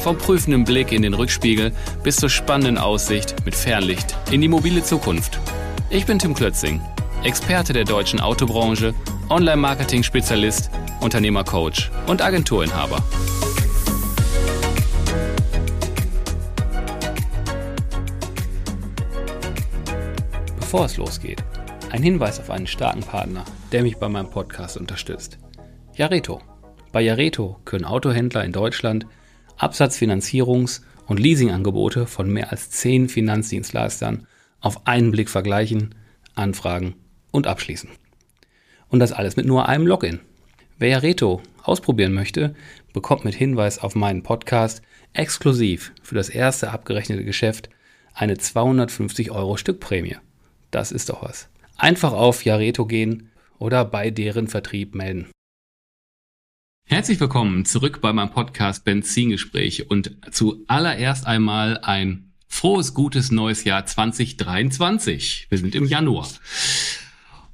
Vom prüfenden Blick in den Rückspiegel bis zur spannenden Aussicht mit Fernlicht in die mobile Zukunft. Ich bin Tim Klötzing, Experte der deutschen Autobranche, Online-Marketing-Spezialist, Unternehmercoach und Agenturinhaber. Bevor es losgeht, ein Hinweis auf einen starken Partner, der mich bei meinem Podcast unterstützt. Jareto. Bei Jareto können Autohändler in Deutschland Absatzfinanzierungs- und Leasingangebote von mehr als zehn Finanzdienstleistern auf einen Blick vergleichen, anfragen und abschließen. Und das alles mit nur einem Login. Wer Jareto ausprobieren möchte, bekommt mit Hinweis auf meinen Podcast exklusiv für das erste abgerechnete Geschäft eine 250 Euro Stückprämie. Das ist doch was. Einfach auf Jareto gehen oder bei deren Vertrieb melden. Herzlich willkommen zurück bei meinem Podcast Benzingespräche und zuallererst einmal ein frohes, gutes neues Jahr 2023. Wir sind im Januar.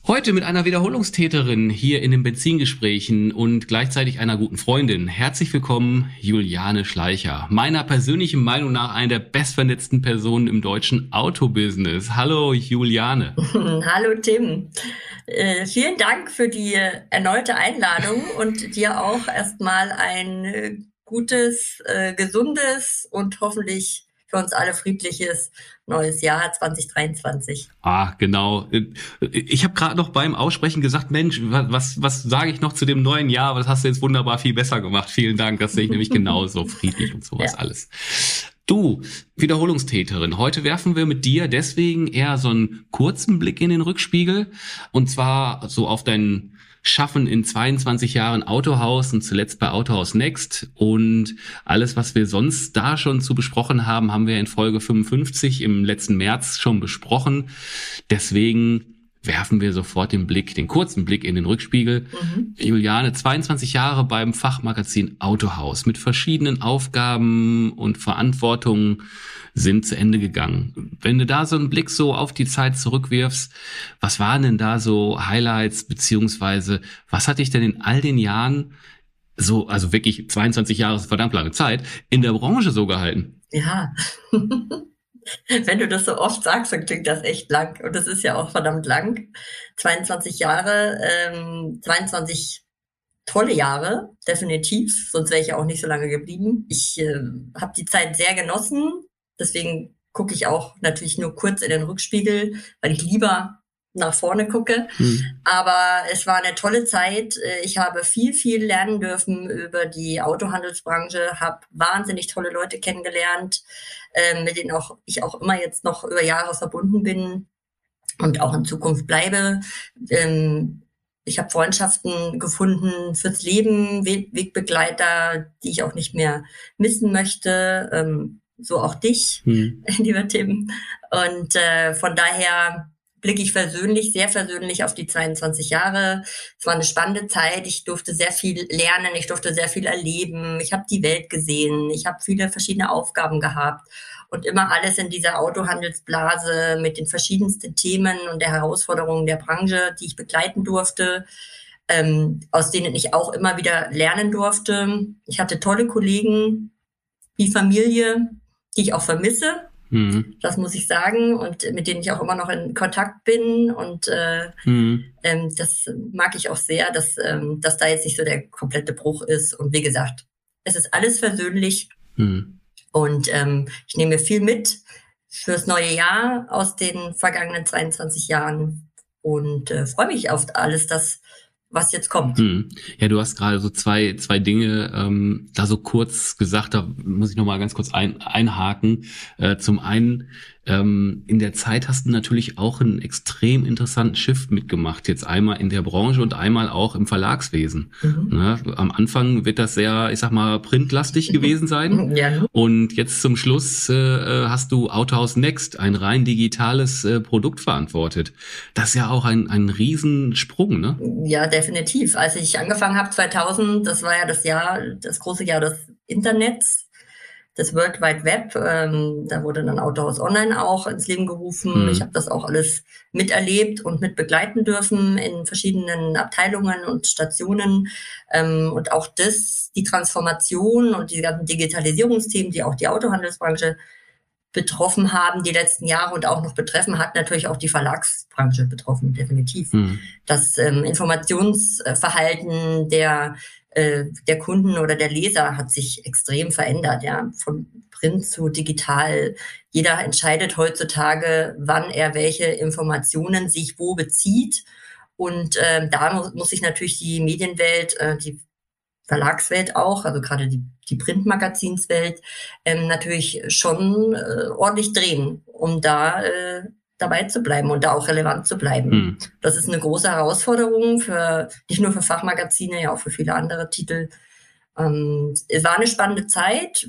Heute mit einer Wiederholungstäterin hier in den Benzingesprächen und gleichzeitig einer guten Freundin. Herzlich willkommen, Juliane Schleicher. Meiner persönlichen Meinung nach eine der bestvernetzten Personen im deutschen Autobusiness. Hallo, Juliane. Hallo, Tim. Äh, vielen Dank für die erneute Einladung und dir auch erstmal ein äh, gutes, äh, gesundes und hoffentlich für uns alle friedliches neues Jahr 2023. Ah, genau. Ich habe gerade noch beim Aussprechen gesagt, Mensch, was, was sage ich noch zu dem neuen Jahr? Das hast du jetzt wunderbar viel besser gemacht. Vielen Dank. Das sehe ich nämlich genauso friedlich und sowas ja. alles. Du, Wiederholungstäterin, heute werfen wir mit dir deswegen eher so einen kurzen Blick in den Rückspiegel und zwar so auf deinen schaffen in 22 Jahren Autohaus und zuletzt bei Autohaus Next. Und alles, was wir sonst da schon zu besprochen haben, haben wir in Folge 55 im letzten März schon besprochen. Deswegen werfen wir sofort den Blick, den kurzen Blick in den Rückspiegel. Mhm. Juliane, 22 Jahre beim Fachmagazin Autohaus mit verschiedenen Aufgaben und Verantwortungen sind zu Ende gegangen. Wenn du da so einen Blick so auf die Zeit zurückwirfst, was waren denn da so Highlights, beziehungsweise was hat dich denn in all den Jahren so, also wirklich 22 Jahre verdammt lange Zeit, in der Branche so gehalten? Ja. Wenn du das so oft sagst, dann klingt das echt lang. Und das ist ja auch verdammt lang. 22 Jahre, ähm, 22 tolle Jahre, definitiv. Sonst wäre ich ja auch nicht so lange geblieben. Ich äh, habe die Zeit sehr genossen. Deswegen gucke ich auch natürlich nur kurz in den Rückspiegel, weil ich lieber nach vorne gucke. Hm. Aber es war eine tolle Zeit. Ich habe viel, viel lernen dürfen über die Autohandelsbranche, habe wahnsinnig tolle Leute kennengelernt, äh, mit denen auch ich auch immer jetzt noch über Jahre verbunden bin und auch in Zukunft bleibe. Ähm, ich habe Freundschaften gefunden fürs Leben, Wegbegleiter, die ich auch nicht mehr missen möchte. Ähm, so auch dich, hm. lieber Tim. Und äh, von daher blicke ich versöhnlich, sehr versöhnlich auf die 22 Jahre. Es war eine spannende Zeit. Ich durfte sehr viel lernen, ich durfte sehr viel erleben. Ich habe die Welt gesehen, ich habe viele verschiedene Aufgaben gehabt und immer alles in dieser Autohandelsblase mit den verschiedensten Themen und der Herausforderungen der Branche, die ich begleiten durfte. Ähm, aus denen ich auch immer wieder lernen durfte. Ich hatte tolle Kollegen, wie Familie, die ich auch vermisse. Mhm. Das muss ich sagen und mit denen ich auch immer noch in Kontakt bin und äh, mhm. ähm, das mag ich auch sehr, dass, ähm, dass da jetzt nicht so der komplette Bruch ist und wie gesagt, es ist alles versöhnlich mhm. und ähm, ich nehme viel mit fürs neue Jahr aus den vergangenen 22 Jahren und äh, freue mich auf alles das, was jetzt kommt. Hm. Ja, du hast gerade so zwei, zwei Dinge ähm, da so kurz gesagt, da muss ich nochmal ganz kurz ein, einhaken. Äh, zum einen Ähm, in der Zeit hast du natürlich auch einen extrem interessanten Shift mitgemacht. Jetzt einmal in der Branche und einmal auch im Verlagswesen. Mhm. Ne? Am Anfang wird das sehr, ich sag mal, printlastig gewesen sein. Ja. Und jetzt zum Schluss äh, hast du Autohaus Next, ein rein digitales äh, Produkt verantwortet. Das ist ja auch ein, ein Riesensprung, ne? Ja, definitiv. Als ich angefangen habe 2000, das war ja das Jahr, das große Jahr des Internets das World Wide Web. Ähm, da wurde dann Autohaus Online auch ins Leben gerufen. Mhm. Ich habe das auch alles miterlebt und mit begleiten dürfen in verschiedenen Abteilungen und Stationen. Ähm, und auch das, die Transformation und die ganzen Digitalisierungsthemen, die auch die Autohandelsbranche betroffen haben die letzten Jahre und auch noch betreffen, hat natürlich auch die Verlagsbranche betroffen, definitiv. Mhm. Das ähm, Informationsverhalten der äh, der Kunden oder der Leser hat sich extrem verändert, ja, von Print zu digital. Jeder entscheidet heutzutage, wann er welche Informationen sich wo bezieht. Und äh, da muss, muss sich natürlich die Medienwelt, äh, die Verlagswelt auch, also gerade die, die Printmagazinswelt, ähm, natürlich schon äh, ordentlich drehen, um da äh, dabei zu bleiben und da auch relevant zu bleiben. Mhm. Das ist eine große Herausforderung für nicht nur für Fachmagazine, ja auch für viele andere Titel. Ähm, es war eine spannende Zeit.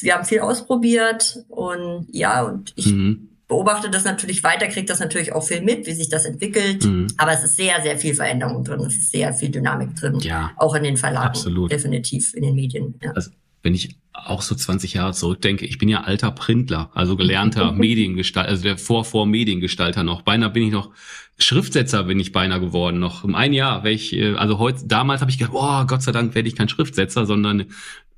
Wir haben viel ausprobiert und ja, und ich mhm. beobachte das natürlich weiter, kriege das natürlich auch viel mit, wie sich das entwickelt. Mhm. Aber es ist sehr, sehr viel Veränderung drin. Es ist sehr viel Dynamik drin. Ja. Auch in den Verlagen. Absolut. Definitiv in den Medien. Ja. Also wenn ich auch so 20 Jahre zurückdenke, ich bin ja alter Printler, also gelernter Mediengestalter, also der Vor-Vor-Mediengestalter noch. Beinahe bin ich noch Schriftsetzer bin ich beinahe geworden noch. Im ein Jahr, welch, äh, also heute, damals habe ich gedacht, oh, Gott sei Dank werde ich kein Schriftsetzer, sondern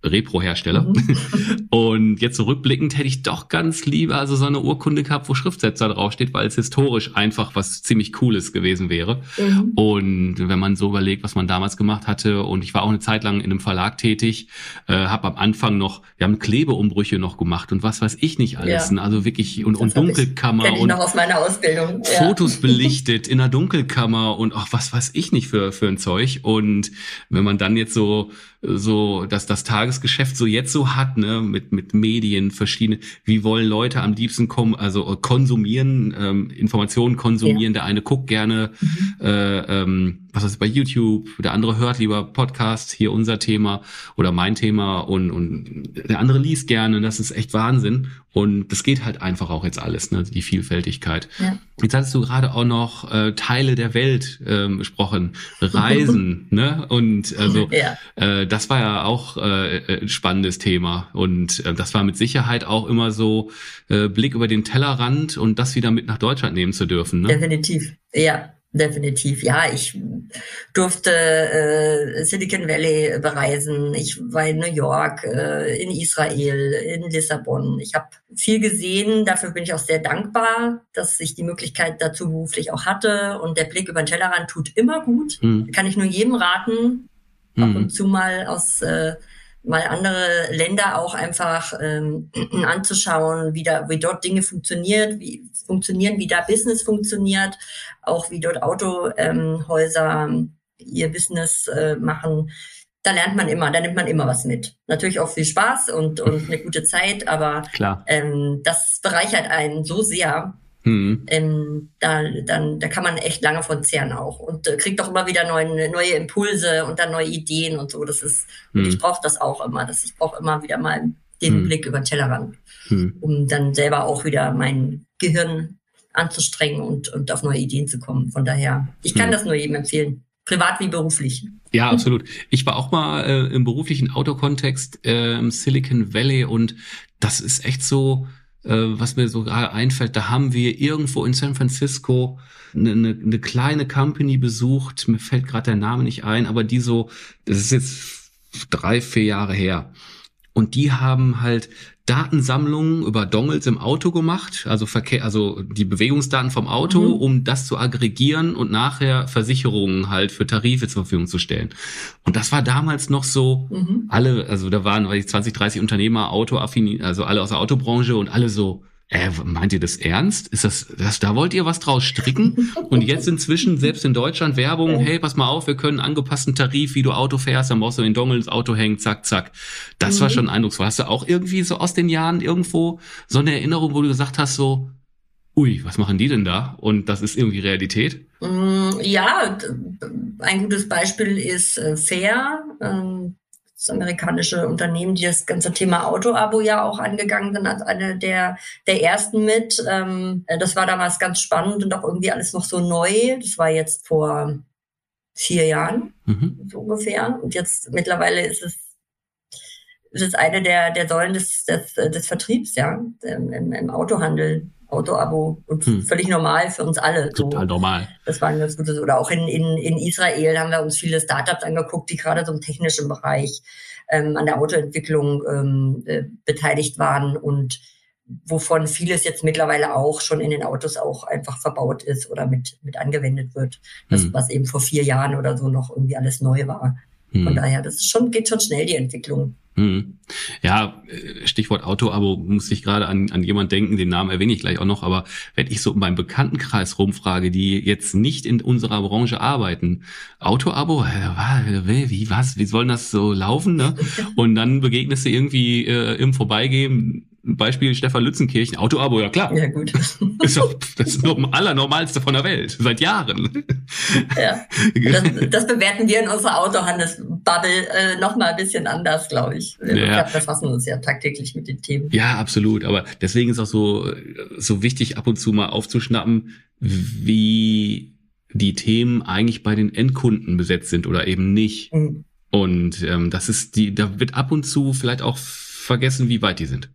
Repro-Hersteller. Mhm. Und jetzt zurückblickend hätte ich doch ganz lieber also so eine Urkunde gehabt, wo Schriftsetzer draufsteht, weil es historisch einfach was ziemlich Cooles gewesen wäre. Mhm. Und wenn man so überlegt, was man damals gemacht hatte, und ich war auch eine Zeit lang in einem Verlag tätig, äh, habe am Anfang noch, wir haben Klebeumbrüche noch gemacht und was weiß ich nicht alles. Ja. Also wirklich und, und Dunkelkammer ich, und noch aus meiner Ausbildung. Ja. Fotos belichtet in der Dunkelkammer und auch was weiß ich nicht für für ein Zeug. Und wenn man dann jetzt so so, dass das Tagesgeschäft so jetzt so hat, ne, mit, mit Medien, verschiedene, wie wollen Leute am liebsten kommen, also äh, konsumieren, ähm, Informationen konsumieren, ja. der eine guckt gerne, mhm. äh, ähm, was ist bei YouTube, der andere hört lieber Podcast, hier unser Thema oder mein Thema und, und der andere liest gerne, das ist echt Wahnsinn. Und das geht halt einfach auch jetzt alles, ne, die Vielfältigkeit. Ja. Jetzt hattest du gerade auch noch äh, Teile der Welt ähm, besprochen, Reisen, ne? Und also ja. äh, das war ja auch äh, äh, ein spannendes Thema. Und äh, das war mit Sicherheit auch immer so äh, Blick über den Tellerrand und das wieder mit nach Deutschland nehmen zu dürfen. Ne? Definitiv, ja. Definitiv, ja. Ich durfte äh, Silicon Valley bereisen. Ich war in New York, äh, in Israel, in Lissabon. Ich habe viel gesehen. Dafür bin ich auch sehr dankbar, dass ich die Möglichkeit dazu beruflich auch hatte. Und der Blick über den Tellerrand tut immer gut. Hm. Kann ich nur jedem raten, hm. ab und zu mal aus äh, mal andere Länder auch einfach ähm, anzuschauen, wie, da, wie dort Dinge funktioniert, wie funktionieren, wie da Business funktioniert, auch wie dort Autohäuser ähm, ihr Business äh, machen. Da lernt man immer, da nimmt man immer was mit. Natürlich auch viel Spaß und, und eine gute Zeit, aber Klar. Ähm, das bereichert einen so sehr, Mhm. Ähm, da, dann, da kann man echt lange von zehren auch und äh, kriegt auch immer wieder neue, neue Impulse und dann neue Ideen und so. Das ist, mhm. und ich brauche das auch immer. Das, ich brauche immer wieder mal den mhm. Blick über den Tellerrand, mhm. um dann selber auch wieder mein Gehirn anzustrengen und, und auf neue Ideen zu kommen. Von daher, ich kann mhm. das nur jedem empfehlen. Privat wie beruflich. Ja, absolut. Ich war auch mal äh, im beruflichen Autokontext äh, im Silicon Valley und das ist echt so, äh, was mir so gerade einfällt, da haben wir irgendwo in San Francisco eine, eine, eine kleine Company besucht, mir fällt gerade der Name nicht ein, aber die so, das ist jetzt drei, vier Jahre her. Und die haben halt Datensammlungen über Dongles im Auto gemacht, also Verkehr, also die Bewegungsdaten vom Auto, mhm. um das zu aggregieren und nachher Versicherungen halt für Tarife zur Verfügung zu stellen. Und das war damals noch so, mhm. alle, also da waren weiß ich, 20, 30 Unternehmer, Autoaffin, also alle aus der Autobranche und alle so, äh, meint ihr das ernst? Ist das, das, da wollt ihr was draus stricken? Und jetzt inzwischen, selbst in Deutschland, Werbung, hey, pass mal auf, wir können einen angepassten Tarif, wie du Auto fährst, dann brauchst du den Dongle ins Auto hängen, zack, zack. Das mhm. war schon eindrucksvoll. Hast du auch irgendwie so aus den Jahren irgendwo so eine Erinnerung, wo du gesagt hast, so, ui, was machen die denn da? Und das ist irgendwie Realität? Mm, ja, ein gutes Beispiel ist äh, Fair. Das amerikanische Unternehmen, die das ganze Thema Auto-Abo ja auch angegangen sind, als eine der, der ersten mit. Ähm, äh, das war damals ganz spannend und auch irgendwie alles noch so neu. Das war jetzt vor vier Jahren mhm. so ungefähr. Und jetzt mittlerweile ist es, ist es eine der, der Säulen des, des, des Vertriebs, ja, im, im Autohandel. Auto-Abo und hm. völlig normal für uns alle. Total so. normal. Das war ein ganz gutes. Oder auch in, in, in Israel haben wir uns viele Startups angeguckt, die gerade so im technischen Bereich ähm, an der Autoentwicklung ähm, äh, beteiligt waren und wovon vieles jetzt mittlerweile auch schon in den Autos auch einfach verbaut ist oder mit, mit angewendet wird. Das, hm. was eben vor vier Jahren oder so noch irgendwie alles neu war. Hm. Von daher, das ist schon, geht schon schnell, die Entwicklung. Hm. Ja, äh, Stichwort Auto-Abo muss ich gerade an, an jemand denken, den Namen erwähne ich gleich auch noch, aber wenn ich so in meinem Bekanntenkreis rumfrage, die jetzt nicht in unserer Branche arbeiten, Auto-Abo, äh, wie, was, wie soll das so laufen, ne? Und dann begegnest du irgendwie äh, im Vorbeigehen Beispiel Stefan Lützenkirchen, Autoabo, ja klar. Ja, gut. Ist doch, das allernormalste von der Welt, seit Jahren. Ja. Das, das bewerten wir in unserer Autohandelsbubble äh, nochmal ein bisschen anders, glaube ich. Wir ja. befassen uns ja tagtäglich mit den Themen. Ja, absolut. Aber deswegen ist auch so, so wichtig, ab und zu mal aufzuschnappen, wie die Themen eigentlich bei den Endkunden besetzt sind oder eben nicht. Mhm. Und ähm, das ist die, da wird ab und zu vielleicht auch vergessen, wie weit die sind.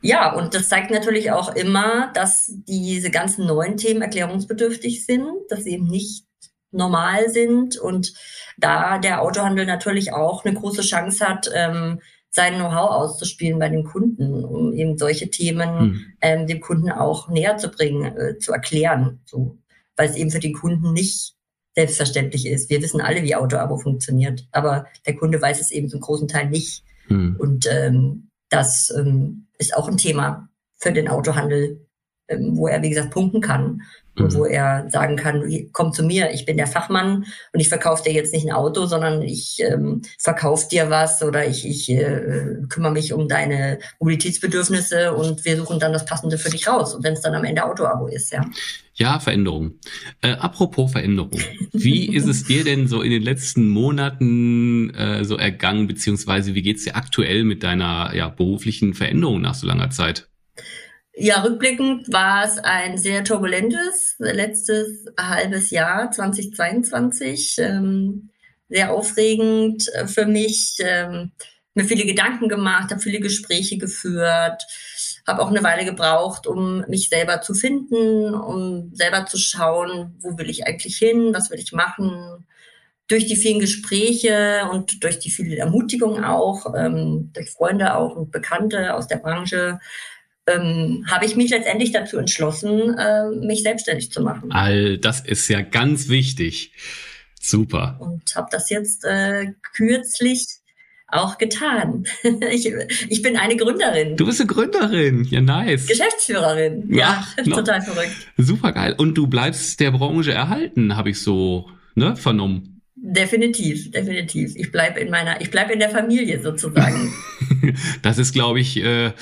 Ja, und das zeigt natürlich auch immer, dass diese ganzen neuen Themen erklärungsbedürftig sind, dass sie eben nicht normal sind und da der Autohandel natürlich auch eine große Chance hat, ähm, sein Know-how auszuspielen bei den Kunden, um eben solche Themen hm. ähm, dem Kunden auch näher zu bringen, äh, zu erklären, so, weil es eben für den Kunden nicht selbstverständlich ist. Wir wissen alle, wie Autoabo funktioniert, aber der Kunde weiß es eben zum großen Teil nicht. Hm. Und ähm, das ähm, ist auch ein Thema für den Autohandel, ähm, wo er, wie gesagt, punkten kann mhm. wo er sagen kann, komm zu mir, ich bin der Fachmann und ich verkaufe dir jetzt nicht ein Auto, sondern ich ähm, verkaufe dir was oder ich, ich äh, kümmere mich um deine Mobilitätsbedürfnisse und wir suchen dann das Passende für dich raus. Und wenn es dann am Ende Autoabo ist, ja. Ja, Veränderung. Äh, apropos Veränderung. Wie ist es dir denn so in den letzten Monaten äh, so ergangen, beziehungsweise wie geht's dir aktuell mit deiner ja, beruflichen Veränderung nach so langer Zeit? Ja, rückblickend war es ein sehr turbulentes letztes halbes Jahr 2022. Ähm, sehr aufregend äh, für mich. Ähm, mir viele Gedanken gemacht, habe viele Gespräche geführt, habe auch eine Weile gebraucht, um mich selber zu finden, um selber zu schauen, wo will ich eigentlich hin, was will ich machen. Durch die vielen Gespräche und durch die viele Ermutigung auch, ähm, durch Freunde auch und Bekannte aus der Branche, ähm, habe ich mich letztendlich dazu entschlossen, äh, mich selbstständig zu machen. All das ist ja ganz wichtig. Super. Und habe das jetzt äh, kürzlich auch getan. ich, ich bin eine Gründerin. Du bist eine Gründerin, ja nice. Geschäftsführerin, ja, ja total verrückt. Super geil. Und du bleibst der Branche erhalten, habe ich so ne, vernommen. Definitiv, definitiv. Ich bleibe in meiner, ich bleibe in der Familie sozusagen. das ist, glaube ich, äh,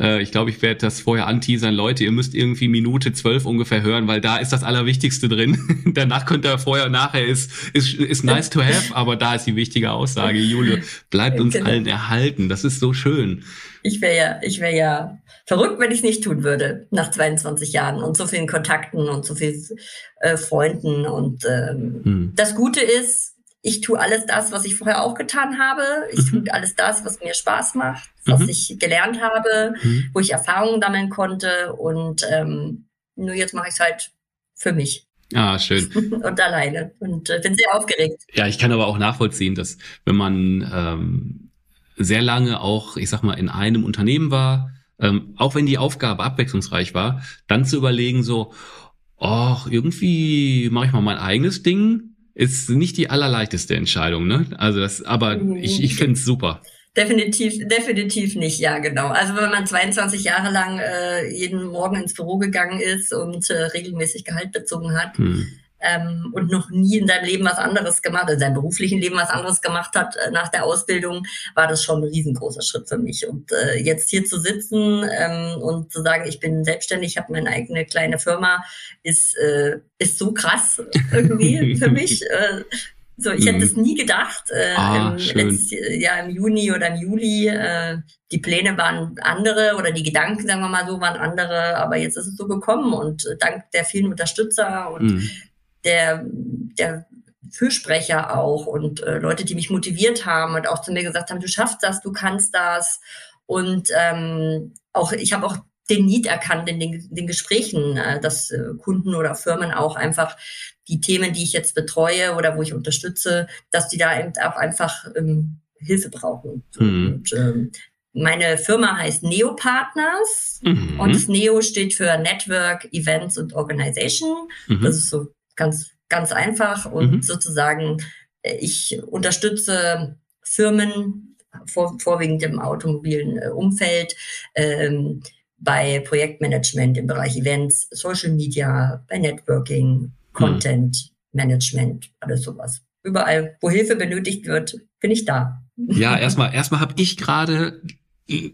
äh, ich glaube, ich werde das vorher anteasern. Leute, ihr müsst irgendwie Minute zwölf ungefähr hören, weil da ist das Allerwichtigste drin. Danach könnt ihr vorher nachher ist, ist, ist nice to have, aber da ist die wichtige Aussage. Julia, bleibt uns genau. allen erhalten. Das ist so schön. Ich wäre ja, ich wäre ja verrückt, wenn ich es nicht tun würde, nach 22 Jahren und so vielen Kontakten und so vielen äh, Freunden. Und ähm, hm. das Gute ist, ich tue alles das, was ich vorher auch getan habe. Ich mhm. tue alles das, was mir Spaß macht, was mhm. ich gelernt habe, mhm. wo ich Erfahrungen sammeln konnte. Und ähm, nur jetzt mache ich es halt für mich. Ah, schön. und alleine. Und äh, bin sehr aufgeregt. Ja, ich kann aber auch nachvollziehen, dass wenn man ähm, sehr lange auch, ich sag mal, in einem Unternehmen war, ähm, auch wenn die Aufgabe abwechslungsreich war, dann zu überlegen so, ach, irgendwie mache ich mal mein eigenes Ding, ist nicht die allerleichteste Entscheidung, ne? Also das, aber ich, ich finde es super. Definitiv, definitiv nicht, ja, genau. Also wenn man 22 Jahre lang äh, jeden Morgen ins Büro gegangen ist und äh, regelmäßig Gehalt bezogen hat hm. Ähm, und noch nie in seinem Leben was anderes gemacht, in seinem beruflichen Leben was anderes gemacht hat äh, nach der Ausbildung, war das schon ein riesengroßer Schritt für mich. Und äh, jetzt hier zu sitzen ähm, und zu sagen, ich bin selbstständig, ich habe meine eigene kleine Firma, ist, äh, ist so krass irgendwie für mich. Äh, so, ich mhm. hätte es nie gedacht. Äh, ah, im, letztes Jahr im Juni oder im Juli. Äh, die Pläne waren andere oder die Gedanken, sagen wir mal so, waren andere. Aber jetzt ist es so gekommen und äh, dank der vielen Unterstützer und mhm. Der, der Fürsprecher auch und äh, Leute, die mich motiviert haben und auch zu mir gesagt haben, du schaffst das, du kannst das. Und ähm, auch ich habe auch den Need erkannt in den, den Gesprächen, äh, dass äh, Kunden oder Firmen auch einfach die Themen, die ich jetzt betreue oder wo ich unterstütze, dass die da eben auch einfach ähm, Hilfe brauchen. Mhm. Und, ähm, meine Firma heißt Neo Partners mhm. und das Neo steht für Network, Events und Organization. Mhm. Das ist so ganz, ganz einfach und mhm. sozusagen äh, ich unterstütze Firmen, vor, vorwiegend im automobilen äh, Umfeld, ähm, bei Projektmanagement im Bereich Events, Social Media, bei Networking, Content, Management, alles sowas. Überall, wo Hilfe benötigt wird, bin ich da. Ja, erstmal, erstmal habe ich gerade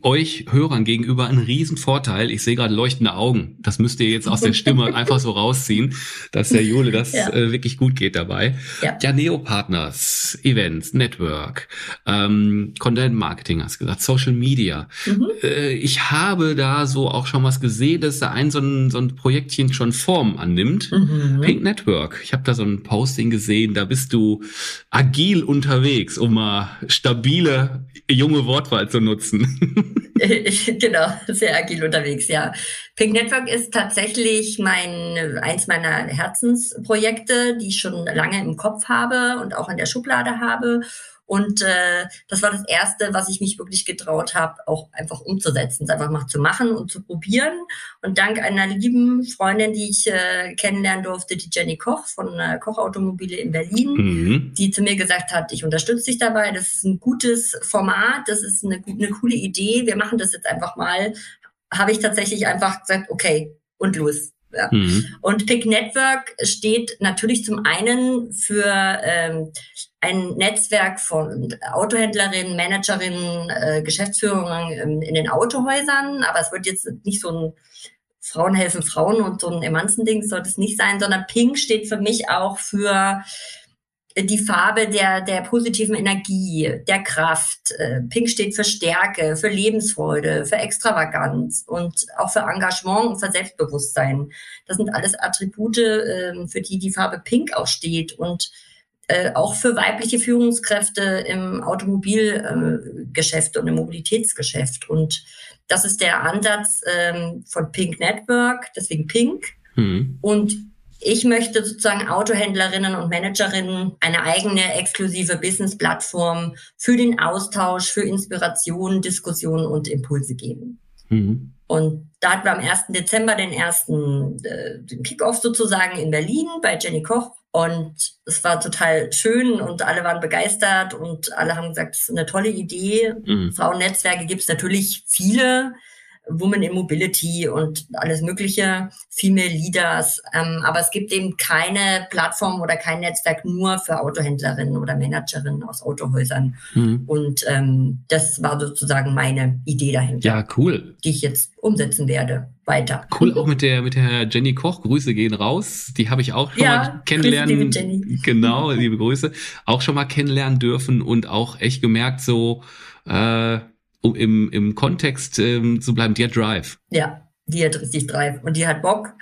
euch Hörern gegenüber ein Riesenvorteil. Ich sehe gerade leuchtende Augen. Das müsst ihr jetzt aus der Stimme einfach so rausziehen, dass der Jule das ja. äh, wirklich gut geht dabei. Ja, ja Neo Partners, Events, Network, ähm, Content Marketing hast gesagt, Social Media. Mhm. Äh, ich habe da so auch schon was gesehen, dass da ein so ein, so ein Projektchen schon Form annimmt. Mhm. Pink Network. Ich habe da so ein Posting gesehen, da bist du agil unterwegs, um mal stabile junge Wortwahl zu nutzen. genau, sehr agil unterwegs, ja. Pink Network ist tatsächlich mein, eins meiner Herzensprojekte, die ich schon lange im Kopf habe und auch in der Schublade habe. Und äh, das war das Erste, was ich mich wirklich getraut habe, auch einfach umzusetzen, es einfach mal zu machen und zu probieren. Und dank einer lieben Freundin, die ich äh, kennenlernen durfte, die Jenny Koch von äh, Koch Automobile in Berlin, mhm. die zu mir gesagt hat, ich unterstütze dich dabei, das ist ein gutes Format, das ist eine, eine coole Idee, wir machen das jetzt einfach mal, habe ich tatsächlich einfach gesagt, okay, und los. Ja. Mhm. Und Pick Network steht natürlich zum einen für ähm, ein Netzwerk von Autohändlerinnen, Managerinnen, äh, Geschäftsführern in, in den Autohäusern, aber es wird jetzt nicht so ein Frauen helfen Frauen und so ein Emanzen-Ding sollte es nicht sein, sondern Pink steht für mich auch für die Farbe der, der positiven Energie, der Kraft. Äh, Pink steht für Stärke, für Lebensfreude, für Extravaganz und auch für Engagement und für Selbstbewusstsein. Das sind alles Attribute, ähm, für die die Farbe Pink auch steht und äh, auch für weibliche Führungskräfte im Automobilgeschäft und im Mobilitätsgeschäft. Und das ist der Ansatz ähm, von Pink Network, deswegen Pink. Mhm. Und ich möchte sozusagen Autohändlerinnen und Managerinnen eine eigene exklusive Business-Plattform für den Austausch, für Inspiration, Diskussionen und Impulse geben. Mhm. Und da hatten wir am 1. Dezember den ersten äh, Kickoff sozusagen in Berlin bei Jenny Koch. Und es war total schön und alle waren begeistert und alle haben gesagt, es ist eine tolle Idee. Mhm. Frauennetzwerke gibt es natürlich viele. Women in Mobility und alles Mögliche, Female Leaders. Ähm, aber es gibt eben keine Plattform oder kein Netzwerk nur für Autohändlerinnen oder Managerinnen aus Autohäusern. Mhm. Und ähm, das war sozusagen meine Idee dahinter. Ja, cool. Die ich jetzt umsetzen werde. Weiter. Cool, auch mit der mit der Jenny Koch. Grüße gehen raus. Die habe ich auch schon ja, mal kennenlernen. Grüße, Jenny. Genau, liebe Grüße. Auch schon mal kennenlernen dürfen und auch echt gemerkt, so äh, um im, im Kontext ähm, zu bleiben, die hat Drive. Ja, die hat richtig Drive und die hat Bock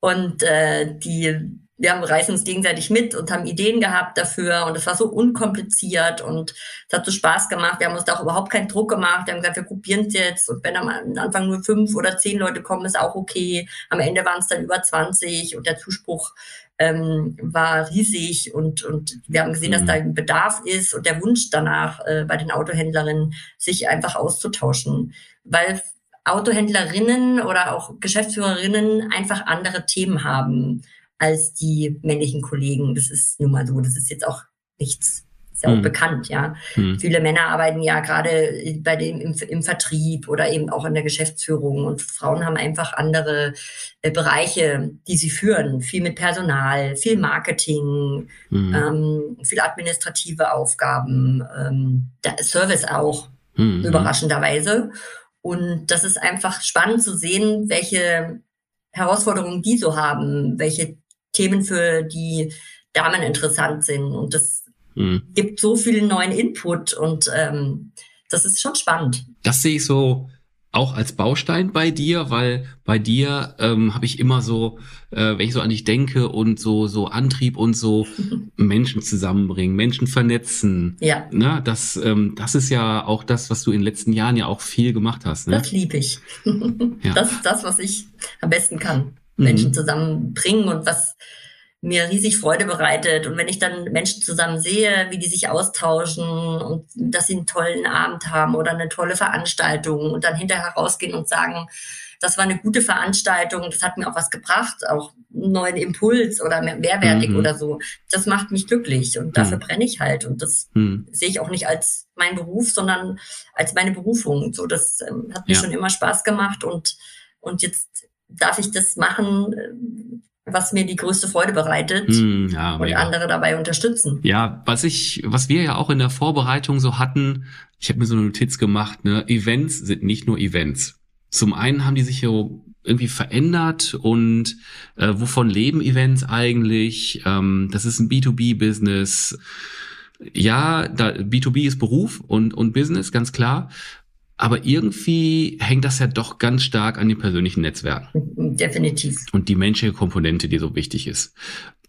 und äh, die wir haben reißen uns gegenseitig mit und haben Ideen gehabt dafür und es war so unkompliziert und es hat so Spaß gemacht. Wir haben uns da auch überhaupt keinen Druck gemacht. Wir haben gesagt, wir probieren es jetzt und wenn am Anfang nur fünf oder zehn Leute kommen, ist auch okay. Am Ende waren es dann über 20 und der Zuspruch ähm, war riesig und, und wir haben gesehen, mhm. dass da ein Bedarf ist und der Wunsch danach äh, bei den Autohändlerinnen, sich einfach auszutauschen. Weil Autohändlerinnen oder auch Geschäftsführerinnen einfach andere Themen haben als die männlichen Kollegen. Das ist nun mal so. Das ist jetzt auch nichts Ist ja auch mhm. bekannt, ja. Mhm. Viele Männer arbeiten ja gerade bei dem im, im, Vertrieb oder eben auch in der Geschäftsführung und Frauen haben einfach andere äh, Bereiche, die sie führen. Viel mit Personal, viel Marketing, mhm. ähm, viel administrative Aufgaben, ähm, Service auch, mhm. überraschenderweise. Und das ist einfach spannend zu sehen, welche Herausforderungen die so haben, welche Themen für die Damen interessant sind. Und das mhm. gibt so viel neuen Input und ähm, das ist schon spannend. Das sehe ich so auch als Baustein bei dir, weil bei dir ähm, habe ich immer so, äh, wenn ich so an dich denke und so so Antrieb und so Menschen zusammenbringen, Menschen vernetzen. Ja. Ne, das ähm, das ist ja auch das, was du in den letzten Jahren ja auch viel gemacht hast. Ne? Das liebe ich. ja. Das ist das, was ich am besten kann. Menschen mhm. zusammenbringen und was mir riesig Freude bereitet. Und wenn ich dann Menschen zusammen sehe, wie die sich austauschen und dass sie einen tollen Abend haben oder eine tolle Veranstaltung und dann hinterher rausgehen und sagen, das war eine gute Veranstaltung, das hat mir auch was gebracht, auch einen neuen Impuls oder mehrwertig mhm. oder so. Das macht mich glücklich und dafür mhm. brenne ich halt. Und das mhm. sehe ich auch nicht als mein Beruf, sondern als meine Berufung. So, das ähm, hat mir ja. schon immer Spaß gemacht und, und jetzt darf ich das machen, was mir die größte Freude bereitet mm, ja, und andere dabei unterstützen. Ja, was ich, was wir ja auch in der Vorbereitung so hatten, ich habe mir so eine Notiz gemacht, ne, Events sind nicht nur Events. Zum einen haben die sich so irgendwie verändert und äh, wovon leben Events eigentlich? Ähm, das ist ein B2B-Business. Ja, da, B2B ist Beruf und, und Business, ganz klar. Aber irgendwie hängt das ja doch ganz stark an den persönlichen Netzwerken. Definitiv. Und die menschliche Komponente, die so wichtig ist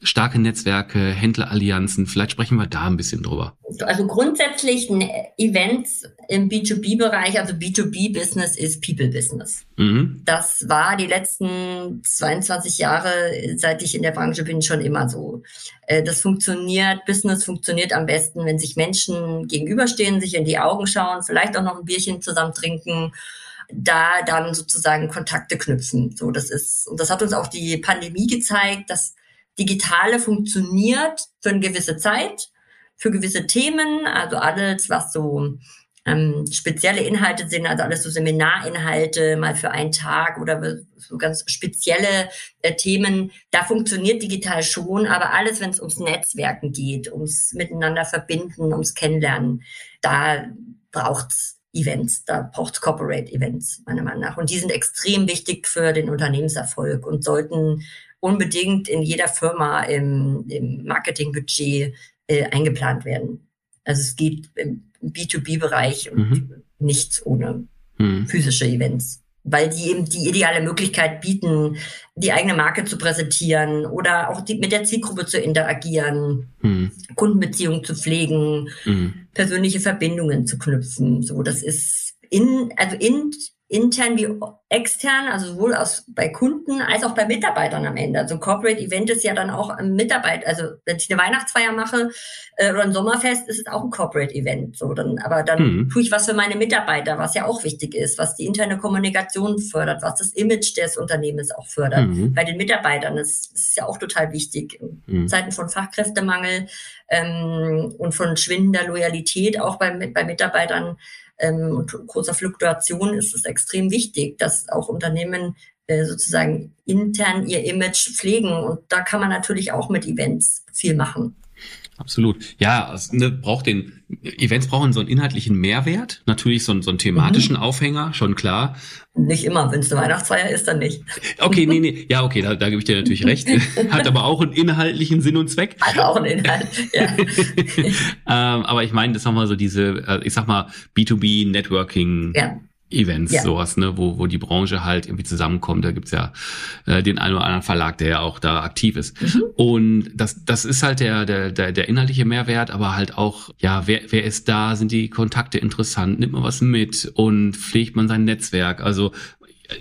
starke Netzwerke, Händlerallianzen. Vielleicht sprechen wir da ein bisschen drüber. Also grundsätzlich Events im B2B-Bereich, also B2B-Business ist People-Business. Mhm. Das war die letzten 22 Jahre, seit ich in der Branche bin, schon immer so. Äh, das funktioniert, Business funktioniert am besten, wenn sich Menschen gegenüberstehen, sich in die Augen schauen, vielleicht auch noch ein Bierchen zusammen trinken da dann sozusagen Kontakte knüpfen. So, das ist, und das hat uns auch die Pandemie gezeigt, dass Digitale funktioniert für eine gewisse Zeit, für gewisse Themen, also alles, was so ähm, spezielle Inhalte sind, also alles so Seminarinhalte, mal für einen Tag oder so ganz spezielle äh, Themen, da funktioniert digital schon, aber alles, wenn es ums Netzwerken geht, ums Miteinander verbinden, ums Kennenlernen, da braucht's Events, da braucht's Corporate Events, meiner Meinung nach. Und die sind extrem wichtig für den Unternehmenserfolg und sollten unbedingt in jeder Firma im, im Marketingbudget äh, eingeplant werden. Also es geht im B2B-Bereich und mhm. nichts ohne mhm. physische Events weil die eben die ideale Möglichkeit bieten, die eigene Marke zu präsentieren oder auch die, mit der Zielgruppe zu interagieren, mhm. Kundenbeziehungen zu pflegen, mhm. persönliche Verbindungen zu knüpfen. So, das ist in, also in, intern wie extern, also sowohl aus, bei Kunden als auch bei Mitarbeitern am Ende. Also Corporate Event ist ja dann auch ein Mitarbeit, also wenn ich eine Weihnachtsfeier mache äh, oder ein Sommerfest, ist es auch ein Corporate Event. So, dann, aber dann mhm. tue ich was für meine Mitarbeiter, was ja auch wichtig ist, was die interne Kommunikation fördert, was das Image des Unternehmens auch fördert. Mhm. Bei den Mitarbeitern, das, das, ist ja auch total wichtig. In mhm. Zeiten von Fachkräftemangel ähm, und von schwindender Loyalität auch bei, bei Mitarbeitern ähm, und großer Fluktuation ist es extrem wichtig, dass auch Unternehmen äh, sozusagen intern ihr Image pflegen. Und da kann man natürlich auch mit Events viel machen. Absolut. Ja, es ne, braucht den Events brauchen so einen inhaltlichen Mehrwert, natürlich so, einen, so einen thematischen mhm. Aufhänger, schon klar. Nicht immer, wenn es eine Weihnachtsfeier ist, dann nicht. Okay, nee, nee, ja, okay, da, da gebe ich dir natürlich recht. Hat aber auch einen inhaltlichen Sinn und Zweck. Hat auch einen Inhalt, ja. ähm, aber ich meine, das nochmal so diese, äh, ich sag mal, B2B Networking. Ja Events, ja. sowas, ne, wo, wo die Branche halt irgendwie zusammenkommt. Da gibt's ja äh, den einen oder anderen Verlag, der ja auch da aktiv ist. Mhm. Und das, das ist halt der, der, der, der inhaltliche Mehrwert, aber halt auch, ja, wer, wer ist da, sind die Kontakte interessant, nimmt man was mit und pflegt man sein Netzwerk. Also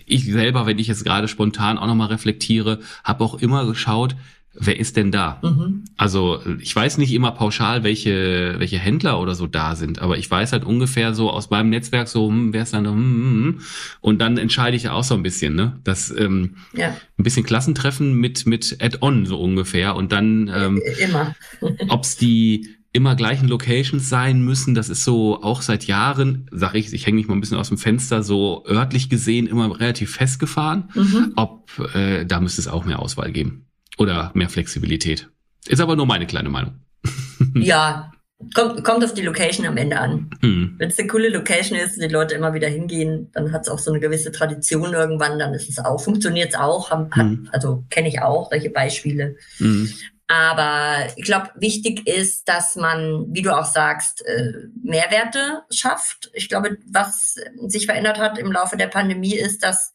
ich selber, wenn ich jetzt gerade spontan auch nochmal reflektiere, habe auch immer geschaut, wer ist denn da? Mhm. Also ich weiß nicht immer pauschal, welche, welche Händler oder so da sind, aber ich weiß halt ungefähr so aus meinem Netzwerk so, hm, wer ist dann, hm, hm, hm. und dann entscheide ich ja auch so ein bisschen, ne? Das ähm, ja. ein bisschen Klassentreffen mit mit Add-on so ungefähr und dann ähm, immer, ob's die immer gleichen Locations sein müssen. Das ist so auch seit Jahren, sag ich, ich hänge mich mal ein bisschen aus dem Fenster, so örtlich gesehen immer relativ festgefahren. Mhm. Ob äh, da müsste es auch mehr Auswahl geben oder mehr Flexibilität. Ist aber nur meine kleine Meinung. ja, kommt, kommt auf die Location am Ende an. Mhm. Wenn es eine coole Location ist, die Leute immer wieder hingehen, dann hat es auch so eine gewisse Tradition irgendwann, dann ist es auch, funktioniert es auch, hat, mhm. also kenne ich auch solche Beispiele. Mhm. Aber ich glaube, wichtig ist, dass man, wie du auch sagst, äh, Mehrwerte schafft. Ich glaube, was sich verändert hat im Laufe der Pandemie ist, dass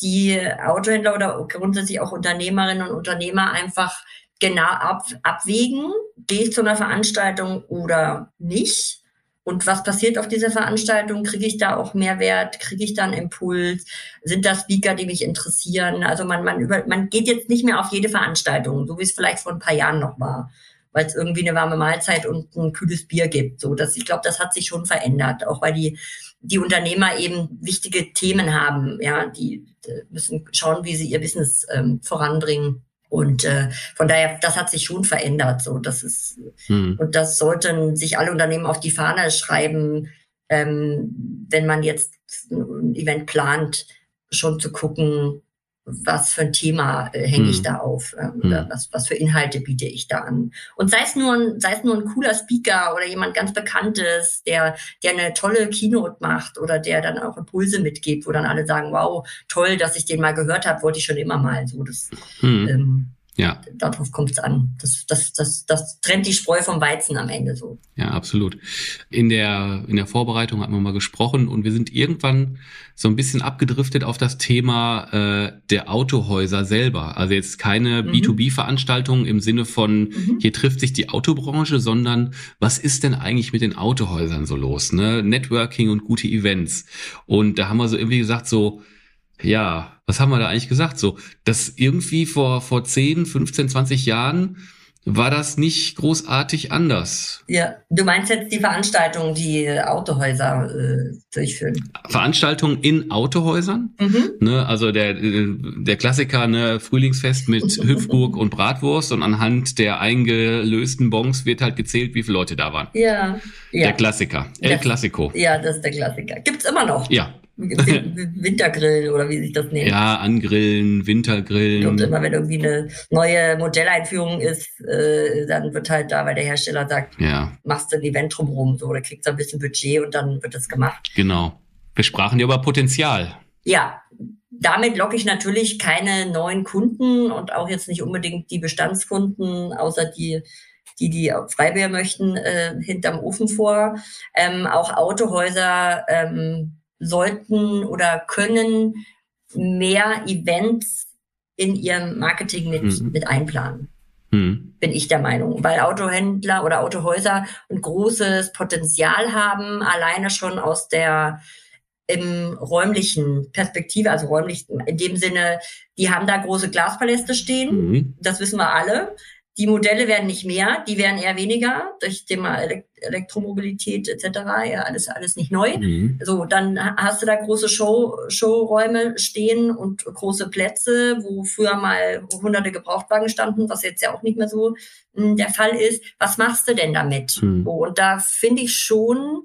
die Autohändler oder grundsätzlich auch Unternehmerinnen und Unternehmer einfach genau ab, abwägen, gehe ich zu einer Veranstaltung oder nicht und was passiert auf dieser Veranstaltung? Kriege ich da auch Mehrwert? Kriege ich da einen Impuls? Sind das Speaker, die mich interessieren? Also man, man, über, man geht jetzt nicht mehr auf jede Veranstaltung, so wie es vielleicht vor ein paar Jahren noch war, weil es irgendwie eine warme Mahlzeit und ein kühles Bier gibt. So, das, ich glaube, das hat sich schon verändert, auch weil die, die Unternehmer eben wichtige Themen haben. Ja, die müssen schauen, wie sie ihr Business ähm, voranbringen. Und äh, von daher, das hat sich schon verändert. So, das ist hm. und das sollten sich alle Unternehmen auf die Fahne schreiben, ähm, wenn man jetzt ein Event plant, schon zu gucken, was für ein Thema äh, hänge ich hm. da auf ähm, hm. oder was, was für Inhalte biete ich da an. Und sei es nur ein, sei es nur ein cooler Speaker oder jemand ganz Bekanntes, der, der eine tolle Keynote macht oder der dann auch Impulse mitgibt, wo dann alle sagen, wow, toll, dass ich den mal gehört habe, wollte ich schon immer mal. So, das, hm. ähm, ja. Darauf kommt es an. Das, das, das, das trennt die Spreu vom Weizen am Ende so. Ja, absolut. In der, in der Vorbereitung hatten wir mal gesprochen und wir sind irgendwann so ein bisschen abgedriftet auf das Thema äh, der Autohäuser selber. Also jetzt keine mhm. B2B-Veranstaltung im Sinne von, mhm. hier trifft sich die Autobranche, sondern was ist denn eigentlich mit den Autohäusern so los? Ne? Networking und gute Events. Und da haben wir so irgendwie gesagt, so, ja, was haben wir da eigentlich gesagt? So, dass irgendwie vor, vor 10, 15, 20 Jahren war das nicht großartig anders. Ja, du meinst jetzt die Veranstaltungen, die Autohäuser äh, durchführen. Veranstaltungen in Autohäusern? Mhm. Ne, also der, der Klassiker, ne, Frühlingsfest mit Hüpfburg und Bratwurst und anhand der eingelösten Bons wird halt gezählt, wie viele Leute da waren. Ja. ja. Der Klassiker. El Classico. Ja, das ist der Klassiker. Gibt's immer noch. Ja, Wintergrillen oder wie sich das nennt. Ja, angrillen, Wintergrillen. Und immer wenn irgendwie eine neue Modelleinführung ist, äh, dann wird halt da, weil der Hersteller sagt, ja. machst du ein Event drumherum, so, oder kriegst du ein bisschen Budget und dann wird das gemacht. Genau. Wir sprachen ja über Potenzial. Ja, damit locke ich natürlich keine neuen Kunden und auch jetzt nicht unbedingt die Bestandskunden, außer die die, die Freiwehr möchten, äh, hinterm Ofen vor. Ähm, auch Autohäuser ähm, sollten oder können mehr Events in ihrem Marketing mit, mhm. mit einplanen. Mhm. Bin ich der Meinung. Weil Autohändler oder Autohäuser ein großes Potenzial haben, alleine schon aus der im räumlichen Perspektive, also räumlich in dem Sinne, die haben da große Glaspaläste stehen. Mhm. Das wissen wir alle. Die Modelle werden nicht mehr, die werden eher weniger durch Thema Elektromobilität etc. Ja, alles alles nicht neu. Mhm. So, dann hast du da große Show Showräume stehen und große Plätze, wo früher mal hunderte Gebrauchtwagen standen, was jetzt ja auch nicht mehr so mh, hm, der Fall ist. Was machst du denn damit? Mhm. So, und da finde ich schon,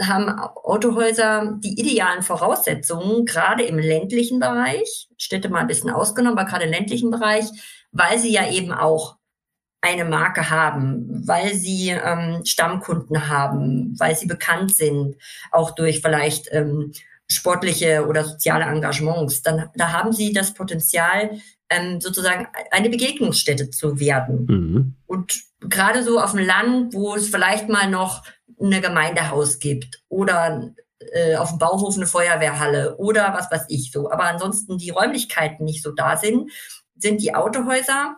haben Autohäuser die idealen Voraussetzungen, gerade im ländlichen Bereich, Städte mal ein bisschen ausgenommen, aber gerade im ländlichen Bereich, weil sie ja eben auch eine Marke haben, weil sie ähm, Stammkunden haben, weil sie bekannt sind, auch durch vielleicht ähm, sportliche oder soziale Engagements, dann da haben sie das Potenzial, ähm, sozusagen eine Begegnungsstätte zu werden. Mhm. Und gerade so auf dem Land, wo es vielleicht mal noch eine Gemeindehaus gibt oder äh, auf dem Bauhof eine Feuerwehrhalle oder was weiß ich so, aber ansonsten die Räumlichkeiten nicht so da sind, sind die Autohäuser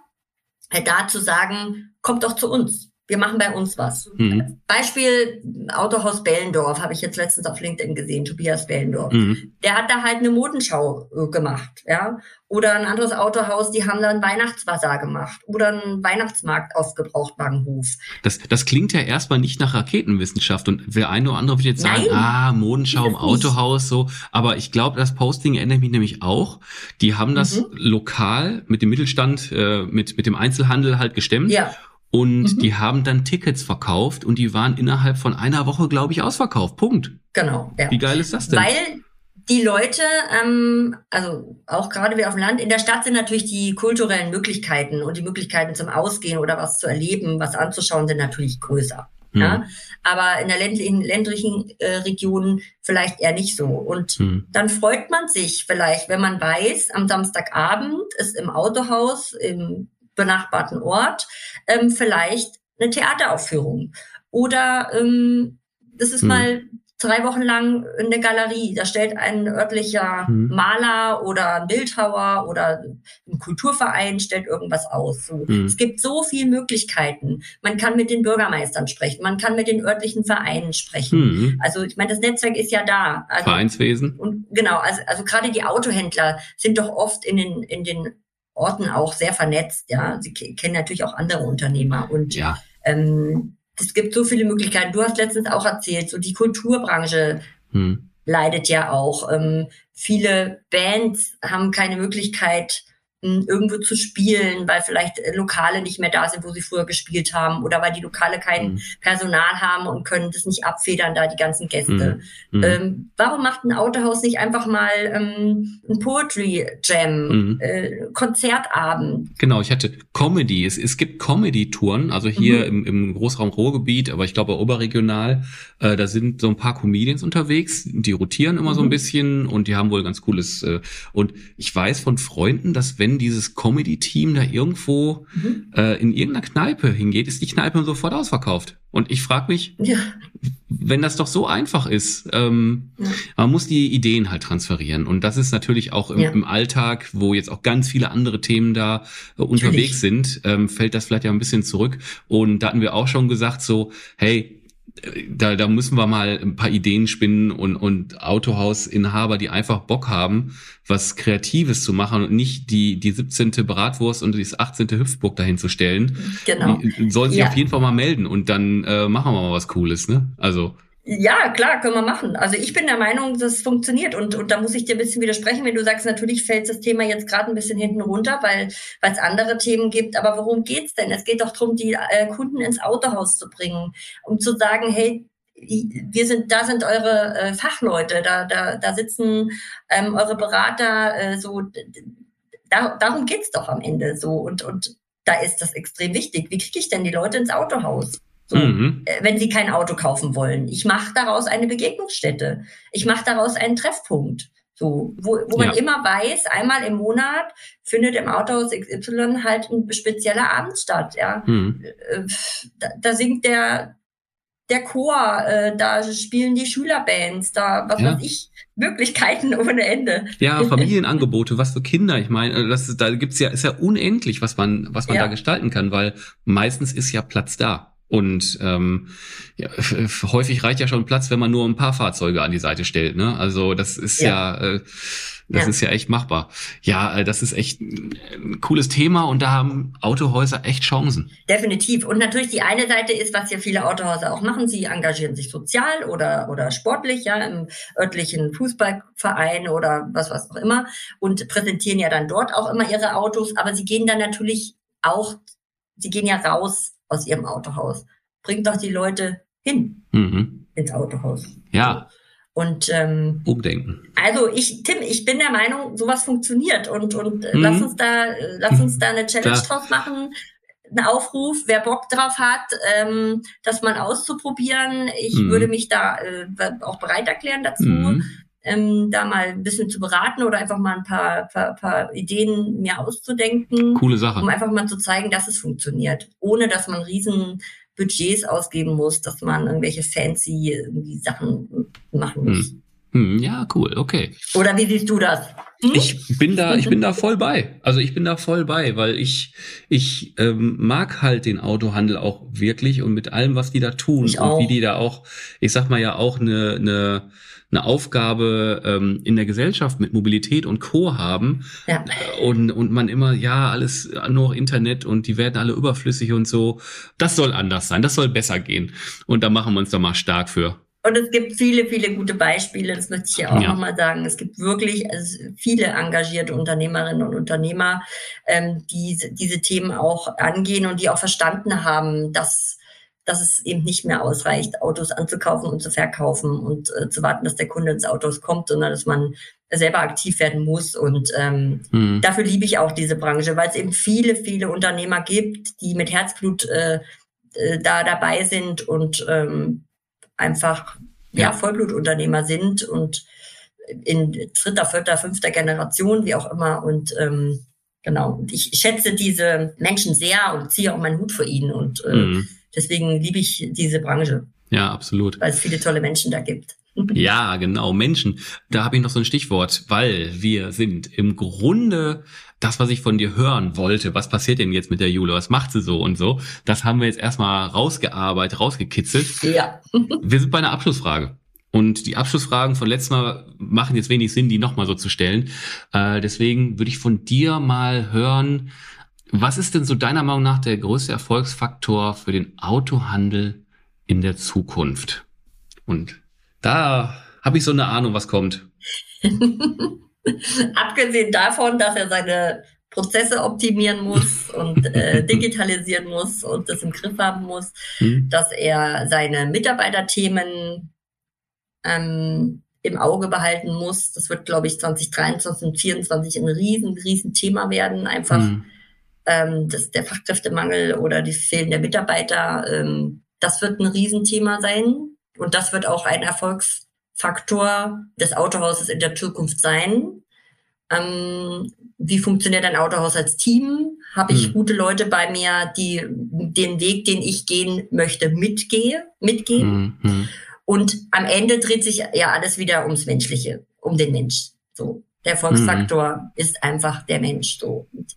da zu sagen, kommt doch zu uns. Wir machen bei uns was. Mhm. Beispiel Autohaus Bellendorf habe ich jetzt letztens auf LinkedIn gesehen, Tobias Bellendorf. Mhm. Der hat da halt eine Modenschau äh, gemacht, ja. Oder ein anderes Autohaus, die haben da ein Weihnachtsbasar gemacht oder einen Weihnachtsmarkt auf Gebrauchtwagenhof. Das, das klingt ja erstmal nicht nach Raketenwissenschaft und der eine oder andere wird jetzt sagen, Nein, ah, Modenschau im Autohaus, nicht. so. Aber ich glaube, das Posting erinnert mich nämlich auch. Die haben das mhm. lokal mit dem Mittelstand, äh, mit, mit dem Einzelhandel halt gestemmt. Ja und mhm. die haben dann Tickets verkauft und die waren innerhalb von einer Woche, glaube ich, ausverkauft. Punkt. Genau. Ja. Wie geil ist das denn? Weil die Leute, ähm, also auch gerade wir auf dem Land, in der Stadt sind natürlich die kulturellen Möglichkeiten und die Möglichkeiten zum Ausgehen oder was zu erleben, was anzuschauen, sind natürlich größer. Hm. Ja? Aber in der ländlichen, ländlichen äh, Region vielleicht eher nicht so. Und hm. dann freut man sich vielleicht, wenn man weiß, am Samstagabend ist im Autohaus im benachbarten Ort ähm, vielleicht eine Theateraufführung. Oder ähm, das ist hm. mal drei Wochen lang in der Galerie. Da stellt ein örtlicher mhm. Maler oder ein Bildhauer oder ein Kulturverein stellt irgendwas aus. So. Mhm. Es gibt so viele Möglichkeiten. Man kann mit den Bürgermeistern sprechen, man kann mit den örtlichen Vereinen sprechen. Mhm. Also ich meine, das Netzwerk ist ja da. Also, Vereinswesen. Und genau, also, also gerade die Autohändler sind doch oft in den, in den Orten auch sehr vernetzt. Ja, sie kennen natürlich auch andere Unternehmer und ja. ähm, es gibt so viele Möglichkeiten. Du hast letztens auch erzählt, so die Kulturbranche hm. leidet ja auch. Ähm, viele Bands haben keine Möglichkeit, irgendwo zu spielen, weil vielleicht äh, Lokale nicht mehr da sind, wo sie früher gespielt haben oder weil die Lokale kein mhm. Personal haben und können das nicht abfedern, da die ganzen Gäste. Mhm. Ähm, warum macht ein Autohaus nicht einfach mal ähm, ein Poetry Jam, mhm. äh, Konzertabend? Genau, ich hatte Comedy. Es, es gibt Comedy-Touren, also hier mhm. im, im Großraum Ruhrgebiet, aber ich glaube oberregional, äh, da sind so ein paar Comedians unterwegs, die rotieren immer so ein mhm. bisschen und die haben wohl ganz cooles äh, und ich weiß von Freunden, dass wenn dieses Comedy-Team da irgendwo mhm. äh, in irgendeiner Kneipe hingeht, ist die Kneipe sofort ausverkauft. Und ich frage mich, ja. wenn das doch so einfach ist, ähm, ja. man muss die Ideen halt transferieren. Und das ist natürlich auch im, ja. im Alltag, wo jetzt auch ganz viele andere Themen da äh, unterwegs sind, ähm, fällt das vielleicht ja ein bisschen zurück. Und da hatten wir auch schon gesagt, so, hey, da, da müssen wir mal ein paar Ideen spinnen und, und Autohausinhaber, die einfach Bock haben, was Kreatives zu machen und nicht die, die 17. Bratwurst und das 18. Hüpfburg dahin zu stellen. Genau. Die sollen sich ja. auf jeden Fall mal melden und dann äh, machen wir mal was Cooles, ne? Also. Ja, klar, können wir machen. Also ich bin der Meinung, das funktioniert und, und da muss ich dir ein bisschen widersprechen, wenn du sagst, natürlich fällt das Thema jetzt gerade ein bisschen hinten runter, weil weil es andere Themen gibt. Aber worum geht's denn? Es geht doch darum, die äh, Kunden ins Autohaus zu bringen, um zu sagen, hey, wir sind, da sind eure äh, Fachleute, da, da, da sitzen ähm, eure Berater, äh, so da, darum geht's doch am Ende so und und da ist das extrem wichtig. Wie kriege ich denn die Leute ins Autohaus? So, mhm. Äh, wenn sie kein Auto kaufen wollen. Ich mache daraus eine Begegnungsstätte. Ich mache daraus einen Treffpunkt. So, wo, wo man ja. immer weiß, einmal im Monat findet im Autohaus XY halt ein spezieller Abend statt. Ja, mhm. Äh, da, da singt der der Chor, äh, da spielen die Schülerbands, da was ja. weiß ich, Möglichkeiten ohne Ende. Ja, Familienangebote, was für Kinder. Ich meine, das ist, da gibt's ja ist ja unendlich, was man was man ja. da gestalten kann, weil meistens ist ja Platz da. Und ähm, ja, häufig reicht ja schon Platz, wenn man nur ein paar Fahrzeuge an die Seite stellt. Ne? Also das ist ja, ja äh, das ja. ist ja echt machbar. Ja, äh, das ist echt ein cooles Thema und da haben Autohäuser echt Chancen. Definitiv. Und natürlich die eine Seite ist, was ja viele Autohäuser auch machen, sie engagieren sich sozial oder, oder sportlich, ja, im örtlichen Fußballverein oder was, was auch immer und präsentieren ja dann dort auch immer ihre Autos, aber sie gehen dann natürlich auch, sie gehen ja raus aus ihrem Autohaus. Bringt doch die Leute hin mhm. ins Autohaus. Ja. Und ähm, umdenken. Also ich, Tim, ich bin der Meinung, sowas funktioniert und und mhm. lass uns da, lass uns da eine Challenge da. draus machen, einen Aufruf, wer Bock drauf hat, ähm, das mal auszuprobieren. Ich mhm. würde mich da äh, auch bereit erklären dazu. Mhm ähm, da mal ein bisschen zu beraten oder einfach mal ein paar, paar, paar Ideen mir auszudenken. Coole Sache. Um einfach mal zu zeigen, dass es funktioniert, ohne dass man riesen Budgets ausgeben muss, dass man irgendwelche fancy irgendwie Sachen machen muss. Hm. Hm, ja, cool, okay. Oder wie siehst du das? Hm? Ich bin da, ich bin da voll bei. Also ich bin da voll bei, weil ich, ich ähm, mag halt den Autohandel auch wirklich und mit allem, was die da tun ich und auch. wie die da auch, ich sag mal ja auch eine, eine eine Aufgabe ähm, in der Gesellschaft mit Mobilität und Co. haben ja. und, und man immer, ja, alles nur Internet und die werden alle überflüssig und so. Das soll anders sein, das soll besser gehen. Und da machen wir uns doch mal stark für. und es gibt viele, viele gute Beispiele, das möchte ich ja auch ja. nochmal sagen. Es gibt wirklich also viele engagierte Unternehmerinnen und Unternehmer, ähm, die diese Themen auch angehen und die auch verstanden haben, dass dass es eben nicht mehr ausreicht, Autos anzukaufen und zu verkaufen und äh, zu warten, dass der Kunde ins Autos kommt, sondern dass man selber aktiv werden muss. Und ähm, mhm. dafür liebe ich auch diese Branche, weil es eben viele, viele Unternehmer gibt, die mit Herzblut äh, äh, da dabei sind und ähm, einfach ja. ja Vollblutunternehmer sind und in dritter, vierter, fünfter Generation, wie auch immer. Und ähm, genau, ich schätze diese Menschen sehr und ziehe auch meinen Hut vor ihnen. Und äh, mhm. Deswegen liebe ich diese Branche. Ja, absolut. Weil es viele tolle Menschen da gibt. Ja, genau, Menschen. Da habe ich noch so ein Stichwort, weil wir sind im Grunde das, was ich von dir hören wollte, was passiert denn jetzt mit der Jule, was macht sie so und so, das haben wir jetzt erstmal rausgearbeitet, rausgekitzelt. Ja. wir sind bei einer Abschlussfrage. Und die Abschlussfragen von letztem Mal machen jetzt wenig Sinn, die nochmal so zu stellen. Äh, deswegen würde ich von dir mal hören, was ist denn so deiner Meinung nach der größte Erfolgsfaktor für den Autohandel in der Zukunft? Und da habe ich so eine Ahnung, was kommt. Abgesehen davon, dass er seine Prozesse optimieren muss und äh, digitalisieren muss und das im Griff haben muss, hm. dass er seine Mitarbeiterthemen ähm, im Auge behalten muss. Das wird, glaube ich, 2023 und 2024 ein riesen, riesen Thema werden. Einfach hm. Ähm, das, der Fachkräftemangel oder die fehlende Mitarbeiter. Ähm, das wird ein Riesenthema sein. Und das wird auch ein Erfolgsfaktor des Autohauses in der Zukunft sein. Ähm, wie funktioniert ein Autohaus als Team? Habe ich mhm. gute Leute bei mir, die den Weg, den ich gehen möchte, mitgehe, mitgehen? Mhm. Und am Ende dreht sich ja alles wieder ums Menschliche, um den Mensch. So. Der Erfolgsfaktor mhm. ist einfach der Mensch. So. Und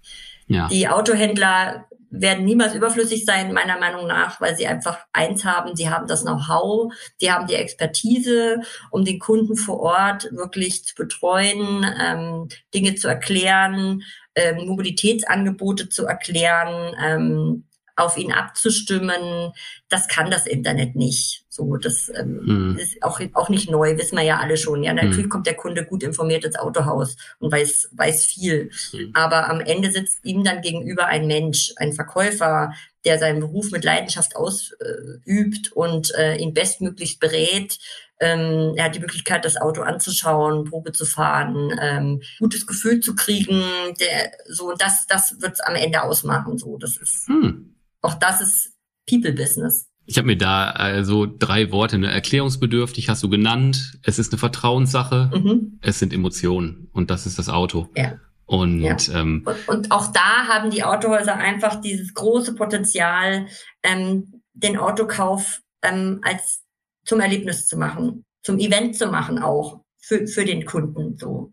ja. Die Autohändler werden niemals überflüssig sein, meiner Meinung nach, weil sie einfach eins haben, sie haben das Know-how, sie haben die Expertise, um den Kunden vor Ort wirklich zu betreuen, ähm, Dinge zu erklären, ähm, Mobilitätsangebote zu erklären, ähm, auf ihn abzustimmen. Das kann das Internet nicht. So, das ähm, mhm. ist auch, auch nicht neu, wissen wir ja alle schon. Ja, natürlich mhm. kommt der Kunde gut informiert ins Autohaus und weiß, weiß viel. Mhm. Aber am Ende sitzt ihm dann gegenüber ein Mensch, ein Verkäufer, der seinen Beruf mit Leidenschaft ausübt und äh, ihn bestmöglichst berät. Ähm, er hat die Möglichkeit, das Auto anzuschauen, Probe zu fahren, ähm, gutes Gefühl zu kriegen. Der, so, das, das wird's am Ende ausmachen. So, das ist, hm. auch das ist People Business. Ich habe mir da also drei Worte, ne? erklärungsbedürftig hast du genannt, es ist eine Vertrauenssache, mhm. es sind Emotionen und das ist das Auto. Ja. Und, ja. ähm, und, und auch da haben die Autohäuser einfach dieses große Potenzial, ähm, den Autokauf ähm, als zum Erlebnis zu machen, zum Event zu machen auch für, für den Kunden. So,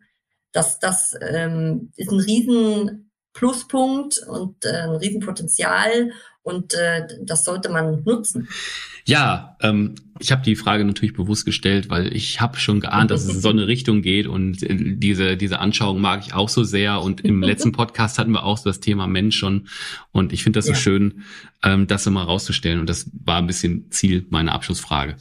das, das ähm, ist ein riesen Pluspunkt und äh, ein Riesenpotenzial und äh, das sollte man nutzen. Ja, ähm, ich habe die Frage natürlich bewusst gestellt, weil ich habe schon geahnt, dass es in so eine Richtung geht und äh, diese diese Anschauung mag ich auch so sehr. Und im letzten Podcast hatten wir auch so das Thema Mensch schon und ich finde das so ja. schön, ähm, das immer rauszustellen und das war ein bisschen Ziel meiner Abschlussfrage.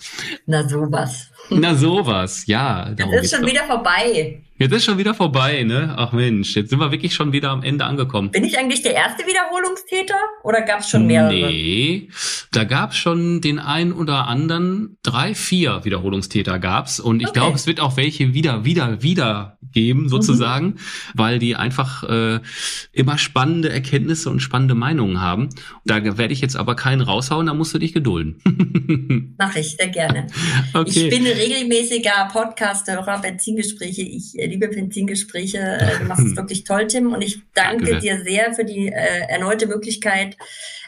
Na sowas. Na sowas, ja. Das ist schon doch. wieder vorbei. Jetzt ist schon wieder vorbei, ne? Ach Mensch, jetzt sind wir wirklich schon wieder am Ende angekommen. Bin ich eigentlich der erste Wiederholungstäter oder gab es schon mehrere? Nee, da gab es schon den einen oder anderen, drei, vier Wiederholungstäter gab's und ich okay. glaube, es wird auch welche wieder, wieder, wieder geben, sozusagen, mhm. weil die einfach äh, immer spannende Erkenntnisse und spannende Meinungen haben. Da werde ich jetzt aber keinen raushauen, da musst du dich gedulden. Mach ich, sehr gerne. Okay. Ich bin regelmäßiger Podcast-Hörer, Benzingespräche. Ich liebe Benzingespräche. Äh, du machst es wirklich toll, Tim. Und ich danke, danke dir sehr für die äh, erneute Möglichkeit,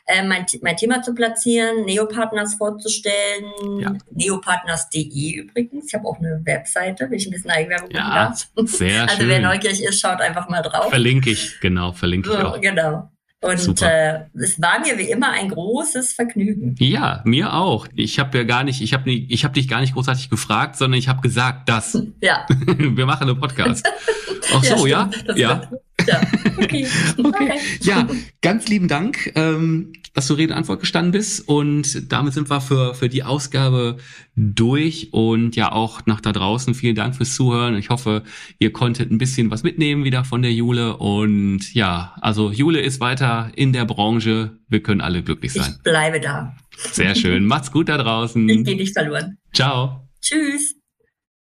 äh, mein, mein Thema zu platzieren, Neopartners vorzustellen. Ja. Neopartners.de übrigens. Ich habe auch eine Webseite, wenn ich ein bisschen Eigenwerbung ja, darf. Sehr also schön. wer neugierig ist, schaut einfach mal drauf. Verlinke ich, genau, verlinke ich auch. Genau. Und äh, es war mir wie immer ein großes Vergnügen. Ja, mir auch. Ich habe ja gar nicht, ich habe ich hab dich gar nicht großartig gefragt, sondern ich habe gesagt, dass ja. wir machen einen Podcast. Ach so, ja, ja. ja. Ja, okay. okay. Ja, ganz lieben Dank, ähm, dass du Rede und Antwort gestanden bist. Und damit sind wir für, für die Ausgabe durch. Und ja, auch nach da draußen vielen Dank fürs Zuhören. Ich hoffe, ihr konntet ein bisschen was mitnehmen wieder von der Jule. Und ja, also Jule ist weiter in der Branche. Wir können alle glücklich sein. Ich bleibe da. Sehr schön. Macht's gut da draußen. Ich gehe nicht verloren. Ciao. Tschüss.